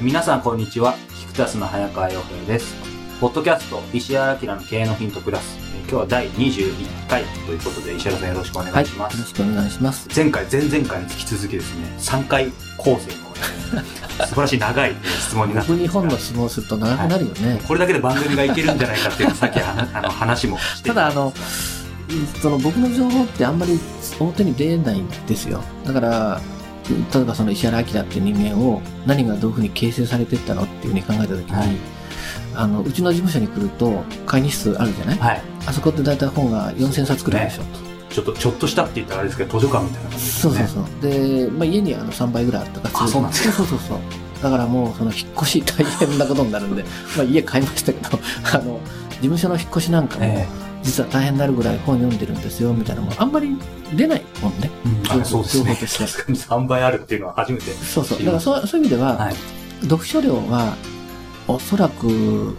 皆さんこんにちは。キクタスの早川洋平です。ポッドキャスト、石原明の経営のヒントプラス。えー今日は第21回ということで、石原さんよろしくお願はいい、します。よろしくお願いします。前回、前々回に引き続きですね、3回構成の、え ー素晴らしい長い質問になって僕に本のます質問をすると長くなるよね。これだけで番組がいけるんじゃないかっていう さっきはなあの話もしてただあの、その僕の情報ってあんまり表に出ないんですよ。だから、例えばその石原明っていう人間を何がどういうふうに形成されていったのっていうふうに考えたときに、はいあの、うちの事務所に来ると会議室あるじゃない、はい。あそこって大体本が4000冊くらいでしょ。ちょっと、ちょっとしたって言ったらあれですけど、図書館みたいな感じですね。そうそうそう。で、まあ、家にあの3倍ぐらいあったかそうなんですかそうそうそう。だからもう、その引っ越し大変なことになるんで、まあ家買いましたけど、あの、事務所の引っ越しなんかも、え実は大変になるぐらい本読んでるんですよ、みたいなのもあんまり出ないもんね。えあそうですね。情報としてさすがに3倍あるっていうのは初めて。そうそう。だからそうそういう意味では、はい。読書量は、おそらく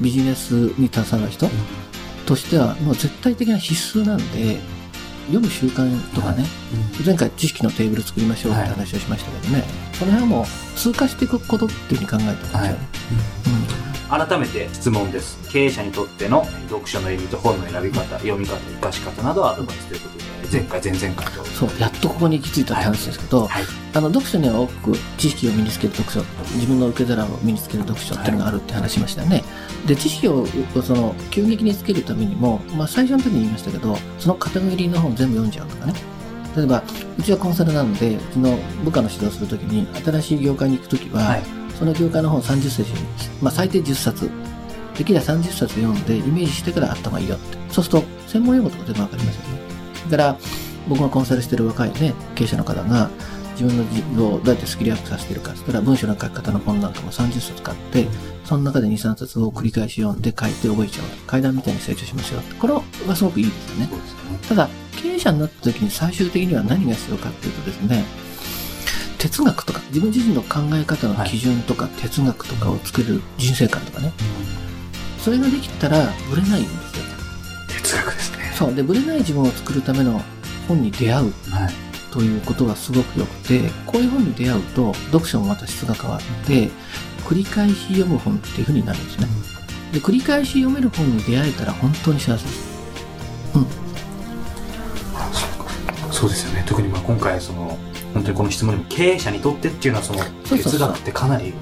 ビジネスに携わる人としては、もう絶対的な必須なんで、読む習慣とかね、前回知識のテーブル作りましょうって話をしましたけどね、その辺はもう通過していくことっていうふうに考えてますよ。ね。改めて質問です。経営者にとっての読書の意味と本の選び方読み方生かし方などをアドバイスということで前回前々回とうんそう、やっとここに行き着いたって話ですけど、はいあの読書には多く知識を身につける読書、自分の受け皿を身につける読書っていうのがあるって話しましたよね。で、知識をその急激につけるためにも、まあ最初の時に言いましたけど、そのカテゴリーの本全部読んじゃうとかね。例えば、うちはコンサルなので、うちの部下の指導するときに、新しい業界に行くときは、はいその業界の本30冊に、まあ最低10冊、できれば30冊読んでイメージしてからあった方がいいよって。そうすると、専門用語とか全部わかりますよね。だから、僕がコンサルしてる若いね、経営者の方が、自分の自分をどうやってスキルアップさせてるかって言ったら、文章の書き方の本なんかも30冊買って、その中で2、3冊を繰り返し読んで書いて覚えちゃう。階段みたいに成長しますよ。これはすごくいいですよね。ただ、経営者になった時に最終的には何が必要かっていうとですね、哲学とか、自分自身の考え方の基準とか、哲学とかを作る人生観とかね、それができたら、ブレないんですよ。そう。で、ブレない自分を作るための本に出会うはいということがすごく良くて、こういう本に出会うと、読書もまた質が変わって、繰り返し読む本っていう風になるんですね。で、繰り返し読める本に出会えたら本当に幸せです。そうですよね特にまあ今回その本当にこの質問にも経営者にとってっていうのはその哲学ってかなり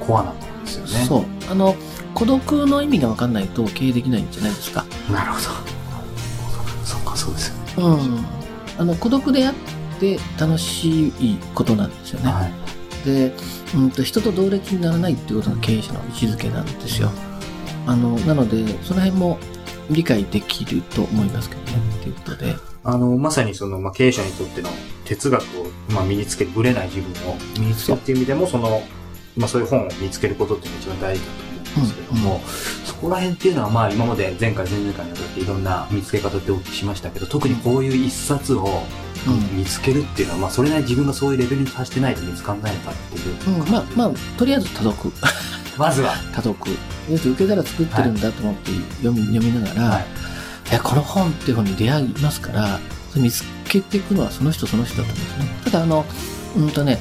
コアなものですよねそう。あの、孤独の意味が分かんないと経営できないんじゃないですか。なるほどそうですよねうん。あの、孤独であって楽しいことなんですよね。はいで、うんと、人と同列にならないっていうことが経営者の位置づけなんですよ。あの、なので、その辺も理解できると思いますけどね。っていうことで。あのまさにその、まあ、経営者にとっての哲学を、まあ、身につけるぶれない自分を身につけるっていう意味でもその、まあ、そういう本を見つけることっていうのが一番大事だとですけども、そこら辺っていうのはまあ今まで前回前々回にわたっていろんな見つけ方ってお聞きしましたけど特にこういう一冊をうん。見つけるっていうのは、まあ、それなりに自分がそういうレベルに達してないと見つかんないのかっていう、うん、まあ、まあ、とりあえず多読。まずは、多読。要するに受け皿作ってるんだと思って読み,、読みながら、はいいや、この本っていう本に出会いますから、見つけていくのはその人その人だと思うんですね。ただ、あの、うんとね、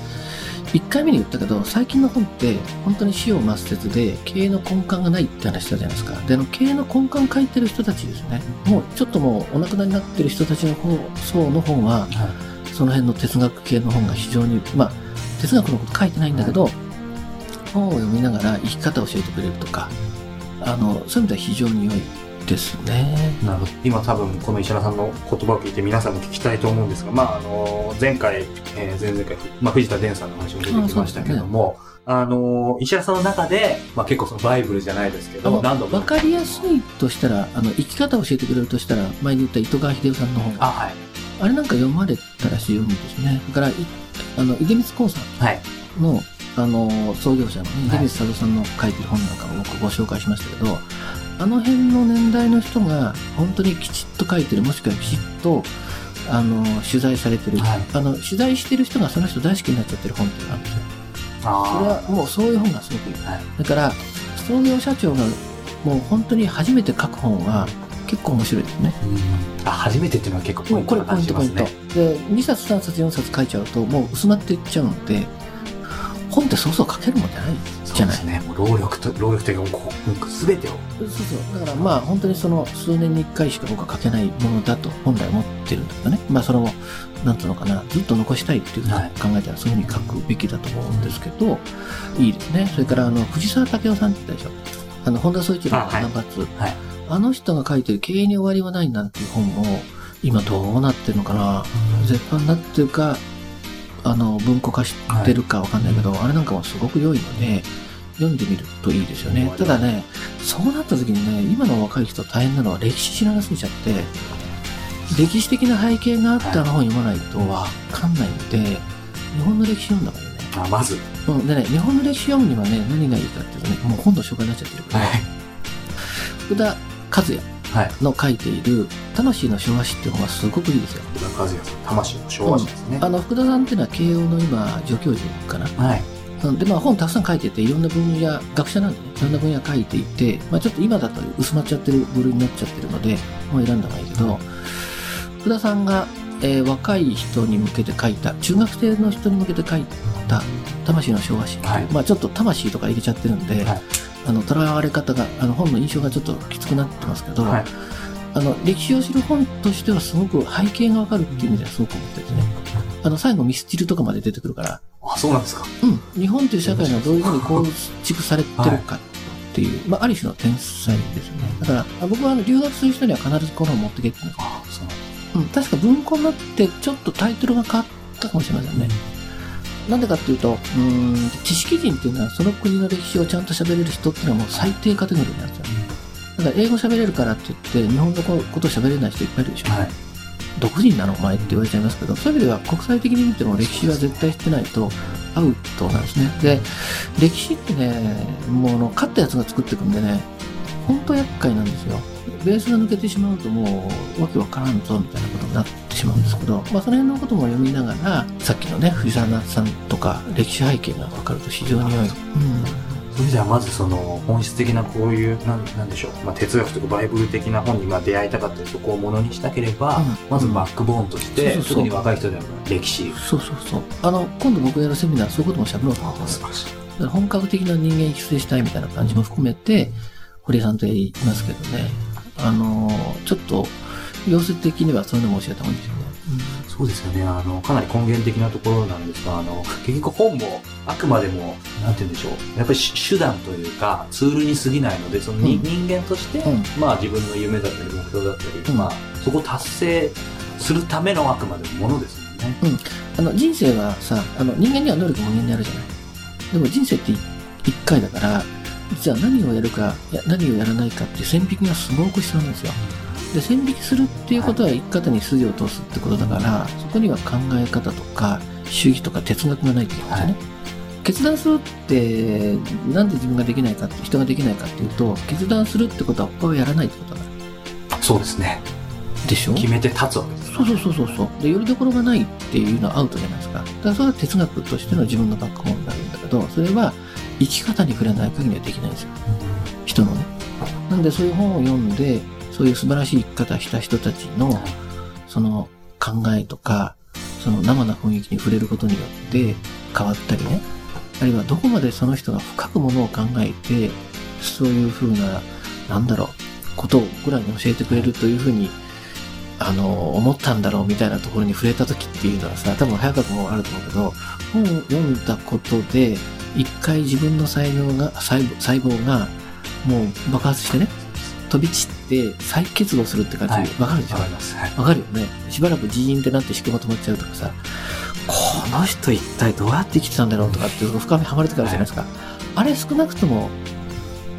1回目に言ったけど、最近の本って本当に死を抹殺で経営の根幹がないって話したじゃないですか。で、あの経営の根幹書いてる人たちですね。もうちょっともうお亡くなりになってる人たちの方層の本は、その辺の哲学系の本が非常に、まあ、哲学のこと書いてないんだけど、本を読みながら生き方を教えてくれるとか、あの、そういう意味では非常に良いですね。なるほど。今多分この石原さんの言葉を聞いて皆さんも聞きたいと思うんですが、まあ、あの、前回、えー前々回、まあ、藤田伝さんの話も出てきましたけども、あの、石原さんの中で、まあ結構そのバイブルじゃないですけど、何度も。わかりやすいとしたら、あの、生き方を教えてくれるとしたら、前に言った糸川秀夫さんの本。あ、はい。あれなんか読まれたらしい読むんですね。だから、いあの、出光興産はい。の、あの、創業者のね、出はい光佐渡さんの書いてる本なんかも僕ご紹介しましたけど、あの辺の年代の人が本当にきちっと書いてる、もしくはきちっと、あの、取材されてる、はいあの、取材してる人がその人大好きになっちゃってる本っていうのがあるんですよ。それあはもうそういう本がすごくいい。はいだから、創業社長がもう本当に初めて書く本は結構面白いですね。あ。初めてっていうのは結構ポインもうこれトな感じポイントポイント。で、2冊3冊4冊書いちゃうともう薄まっていっちゃうので、本ってそうそう書けるもんじゃない？じゃない？ですね。もう労力と、労力というか、こう、すべてを。そうそう。だからまあ本当にその数年に一回しか僕は書けないものだと本来思ってるんだけどね。まあその、なんていうのかな、ずっと残したいっていうふうにはい考えたらそういうふうに書くべきだと思うんですけど、いいですね。それからあの、藤沢武雄さんって言ったでしょ？あの、本田宗一郎のあはいナンバー2。はいあの人が書いてる経営に終わりはないなんていう本も、今どうなってるのかな。絶版だっていうか、あの、文庫化してるかわかんないけど、あれなんかもすごく良いので、読んでみるといいですよね。ただね、そうなった時にね、今の若い人大変なのは歴史知らなすぎちゃって、歴史的な背景があってあの本読まないとわかんないので、日本の歴史読んだ方がいいね。あ、まず。うん、でね、日本の歴史読むにはね、何がいいかっていうとね、もう本の紹介になっちゃってるから、福田和也はい。の書いている、魂の昭和史っていう本はすごくいいですよ。福田和也さん、魂の昭和史ですね。あの、福田さんっていうのは慶応の今、助教授かな。はい。うんで、まあ本たくさん書いてて、いろんな分野、学者なんでね、いろんな分野書いていて、まあちょっと今だと薄まっちゃってる部類になっちゃってるので、本を選んだ方がいいけど、福田さんが、えー若い人に向けて書いた、中学生の人に向けて書いた、魂の昭和史はいまあちょっと魂とか入れちゃってるんで、はいあの、囚われ方が、あの本の印象がちょっときつくなってますけど、はい。あの、歴史を知る本としてはすごく背景がわかるっていう意味ではすごく思ってですね。あの、最後ミスチルとかまで出てくるから、あ、そうなんですか。うん、日本という社会がどういうふうに構築されてるかっていう、まあ、ある種の天才ですよね。だから、あ僕はあの留学する人には必ずこの本持ってけって言うんですあ、そうなん確か文庫になってちょっとタイトルが変わったかもしれませんね。なんでかっていうと、うーん、知識人っていうのはその国の歴史をちゃんと喋れる人っていうのはもう最低カテゴリーなんですよ。だから英語喋れるからって言って日本のことを喋れない人いっぱいいるでしょ。はい。独人なのお前って言われちゃいますけど、そういう意味では国際的に見ても歴史は絶対知ってないとアウトなんですね。で、歴史ってね、もうあの勝ったやつが作っていくんでね、本当厄介なんですよ。ベースが抜けてしまうともうわけわからんぞみたいなになってしまうんですけど、まあその辺のことも読みながら、さっきのね、藤沢夏さんとか歴史背景がわかると非常に良い。うんそういう意味ではまずその本質的なこういうなんなんでしょう、まあ、哲学とかバイブル的な本にまあ出会いたかったりそこをものにしたければ、うんまずバックボーンとして、そうそうそう特に若い人でも歴史そうそうそう。あの、今度僕がやるセミナー、そういうことも喋ろうと思ってます。本格的な人間育成したいみたいな感じも含めて、堀江さんとやりますけどね。あのーちょっと、様子的にはそういうのも教えた方がいいですよね。そうですよねあのかなり根源的なところなんですがあの結局本もあくまでもなんて言うんでしょうやっぱり手手段というかツールに過ぎないのでそのに、うん人間として、うんまあ自分の夢だったり目標だったり、うんまあそこを達成するためのあくまでもものですよね。あの、人生はさ、あの、人間には能力無限にあるじゃない。でも人生ってい一回だから、実は何をやるか、いや何をやらないかっていう線引きがすごく必要なんですよ。で、線引きするっていうことは生き方に筋を通すってことだから、そこには考え方とか、主義とか哲学がないといけないんですよね。決断するって、なんで自分ができないかって、人ができないかっていうと、決断するってことは他をやらないってことだかそうですね。ら。でしょ？決めて立つわけです。そうそうそうそうそう。で、よりどころがないっていうのはアウトじゃないですか。だからそれは哲学としての自分のバックボーンになるんだけど、それは生き方に触れない限りはできないんですよ。人のね。なんでそういう本を読んで、そういう素晴らしい生き方した人たちの、その考えとか、その生な雰囲気に触れることによって変わったりね。あるいはどこまでその人が深くものを考えて、そういうふうな、なんだろう、ことを僕らに教えてくれるというふうにあの、思ったんだろうみたいなところに触れた時っていうのはさ、多分早川君もあると思うけど、本を読んだことで、一回自分の才能が、細胞細胞がもう爆発してね、飛び散って再結合するって感じ、わ、はいかるでしょ？わかります。はいわかるよね。しばらくジーンってなって思考が止まっちゃうとかさ、この人一体どうやって生きてたんだろうとかって深みはまる時あるじゃないですか。あれ少なくとも、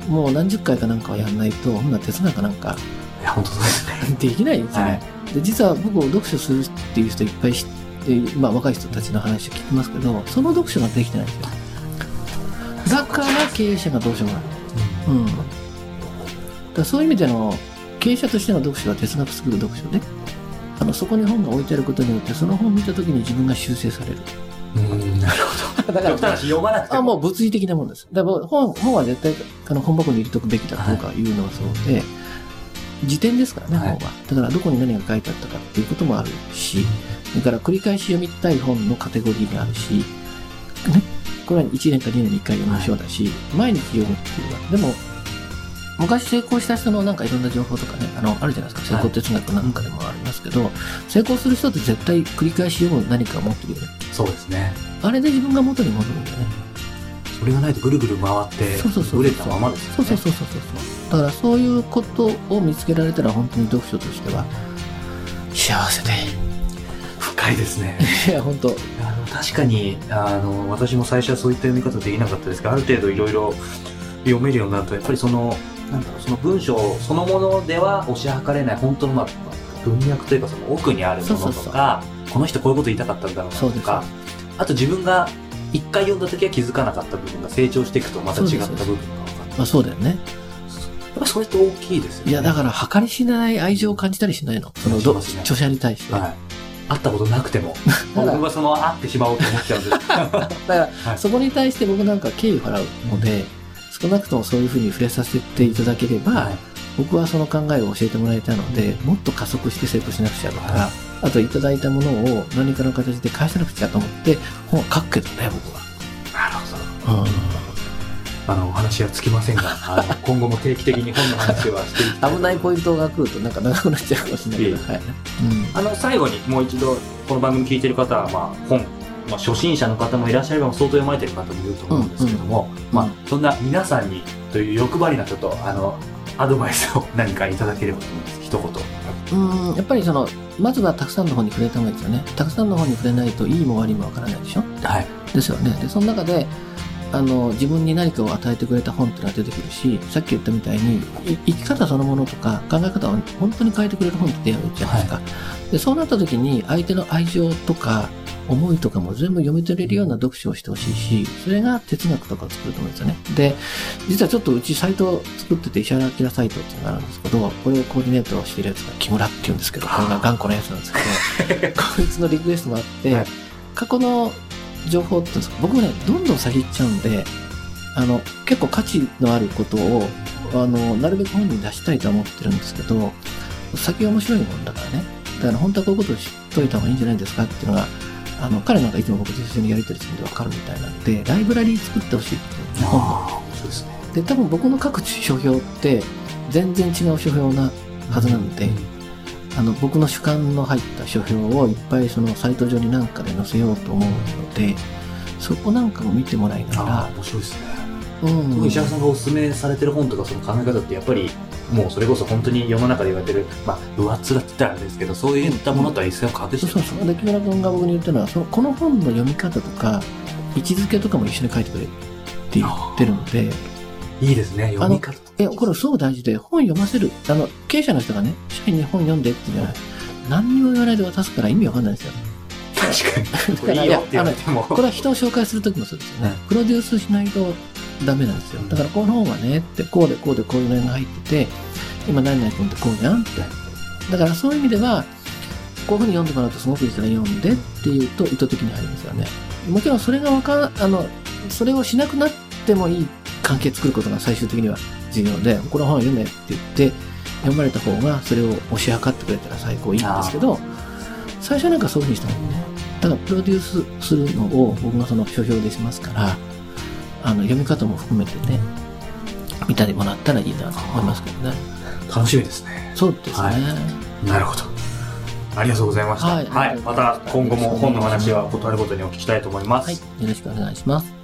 もう何十回かなんかはやんないと、ほんなら哲学なんかいや、本当そうですね。できないんですよね。で実は僕読書するっていう人いっぱい知って、まあ若い人たちの話を聞きますけど、その読書ができてないんですよ。だから経営者がどうしようもない。うん。だからそういう意味での、経営者としての読書は哲学スクール読書ね。あの、そこに本が置いてあることによって、その本を見たときに自分が修正される。うん、なるほど。だ極端な話読まなくてあ、も。もう物理的なもんです。だから本、本は絶対、あの、本箱に入れとくべきだとかいうのはそうで、辞典ですからね、はい本は。だから、どこに何が書いてあったかっていうこともあるし、それから繰り返し読みたい本のカテゴリーがあるし、ね、これは1年か2年に1回読みましょうだし、毎日読むっていうのは、でも、昔成功した人のなんかいろんな情報とかね、あの、あるじゃないですか。成功哲学なんかでもありますけど、成功する人って絶対繰り返し読む何かを持ってるよね。そうですね。あれで自分が元に戻るんだよね。それがないとぐるぐる回ってそうそうそう、ぶれたままですよね。そうそうそうそうそう。だからそういうことを見つけられたら本当に読書としては幸せで。深いですね。いや、本当。あの確かにあの私も最初はそういった読み方できなかったですがある程度いろいろ読めるようになるとやっぱりそのなんだろうその文章そのものでは推し量れない本当の、まあ、文脈というかその奥にあるものとかこの人こういうこと言いたかったんだろうなとかあと自分が一回読んだ時は気づかなかった部分が成長していくとまた違った部分が分かるまあそうだよね。やっぱそれって大きいですよね。いや、だから計り知れない愛情を感じたりしないの。そのど、ね。著者に対して。はい。会ったことなくても。僕はその会ってしまおうと思っちゃうんで。す だから、はい。そこに対して僕なんか敬意を払うので、少なくともそういうふうに触れさせていただければ、はい。僕はその考えを教えてもらえたので、もっと加速して成功しなくちゃと。か、はあといただいたものを何かの形で返さなくちゃと思って、本を書くけどね、僕は。なるほど。うん。あのお話はつきませんが あの今後も定期的に本の話はしていきたい危ないポイントが来るとなんか長くなっちゃうかもしれないけど。あの最後にもう一度この番組聞いてる方は、まあ、本、まあ、初心者の方もいらっしゃれば相当読まれてる方もいると思うんですけども、まあうん、そんな皆さんにという欲張りなちょっとあのアドバイスを何かいただければと思います一言うん。うん、やっぱりその、まずはたくさんの本に触れた方がいいですよね。たくさんの本に触れないといいも悪いもわからないでしょ？はいですよね。で、その中で、あの、自分に何かを与えてくれた本っていうのが出てくるし、さっき言ったみたいに、い生き方そのものとか考え方を本当に変えてくれる本って出会うじゃないですか。で、そうなった時に相手の愛情とか、思いとかも全部読み取れるような読書をしてほしいし、それが哲学とかを作ると思うんですよね。で、実はちょっとうちサイトを作ってて、石原明サイトっていうのがあるんですけど、これをコーディネートしてるやつが木村って言うんですけど、これが頑固なやつなんですけど、こいつのリクエストもあって、はい過去の情報って僕ね、どんどん先行っちゃうんで、あの、結構価値のあることを、あの、なるべく本に出したいとは思ってるんですけど、先面白いもんだからね。だから本当はこういうことを知っといた方がいいんじゃないですかっていうのが、あの、彼なんかいつも僕と一緒にやり取りするんでわかるみたいなんで、ライブラリー作ってほしいっていう本ですね。で、多分僕の書く書評って、全然違う書評なはずなんで、あの、僕の主観の入った書評をいっぱいそのサイト上になんかで載せようと思うので、そこなんかも見てもらいなが面白いですねら、うん。石原さんがおすすめされてる本とかその考え方ってやっぱりもうそれこそ本当に世の中で言われてるまあ上っ面って言ったらあれですけどそういったものとは一線を画してうそうそう。で、木村君が僕に言ったのは、そのこの本の読み方とか、位置づけとかも一緒に書いてくれって言ってるので、いいですね読み方え、これすごく大事で、本読ませる。あの、経営者の人がね、社員に本読んでって言うのは、何にも言わないで渡すから意味わかんないですよ。確かにこれいいよって言てもこれは人を紹介するときもそうですよね。プロデュースしないとダメなんですよ。だからこの本はね、って、こうでこうでこういうのが入ってて、今何々君ってこうじゃんって。だからそういう意味では、こういうふうに読んでもらうとすごくいいから読んでっていうと意図的に入りますよね。もちろんそれがわかあの、それをしなくなってもいい関係作ることが最終的には重要で、この本を読めって言って、読まれた方がそれを推し量ってくれたら最高いいんですけど、最初なんかそういうふうにした方がいいね。だからプロデュースするのを僕がその書評でしますから、あの読み方も含めてね、見たりもらったらいいなと思いますけどね。楽しみですねそうですね。はいなるほどありがとうございました。ははいい。ありがとうございましたまた今後も本の話は断ることにお聞きしたいと思います。はい。よろしくお願いします。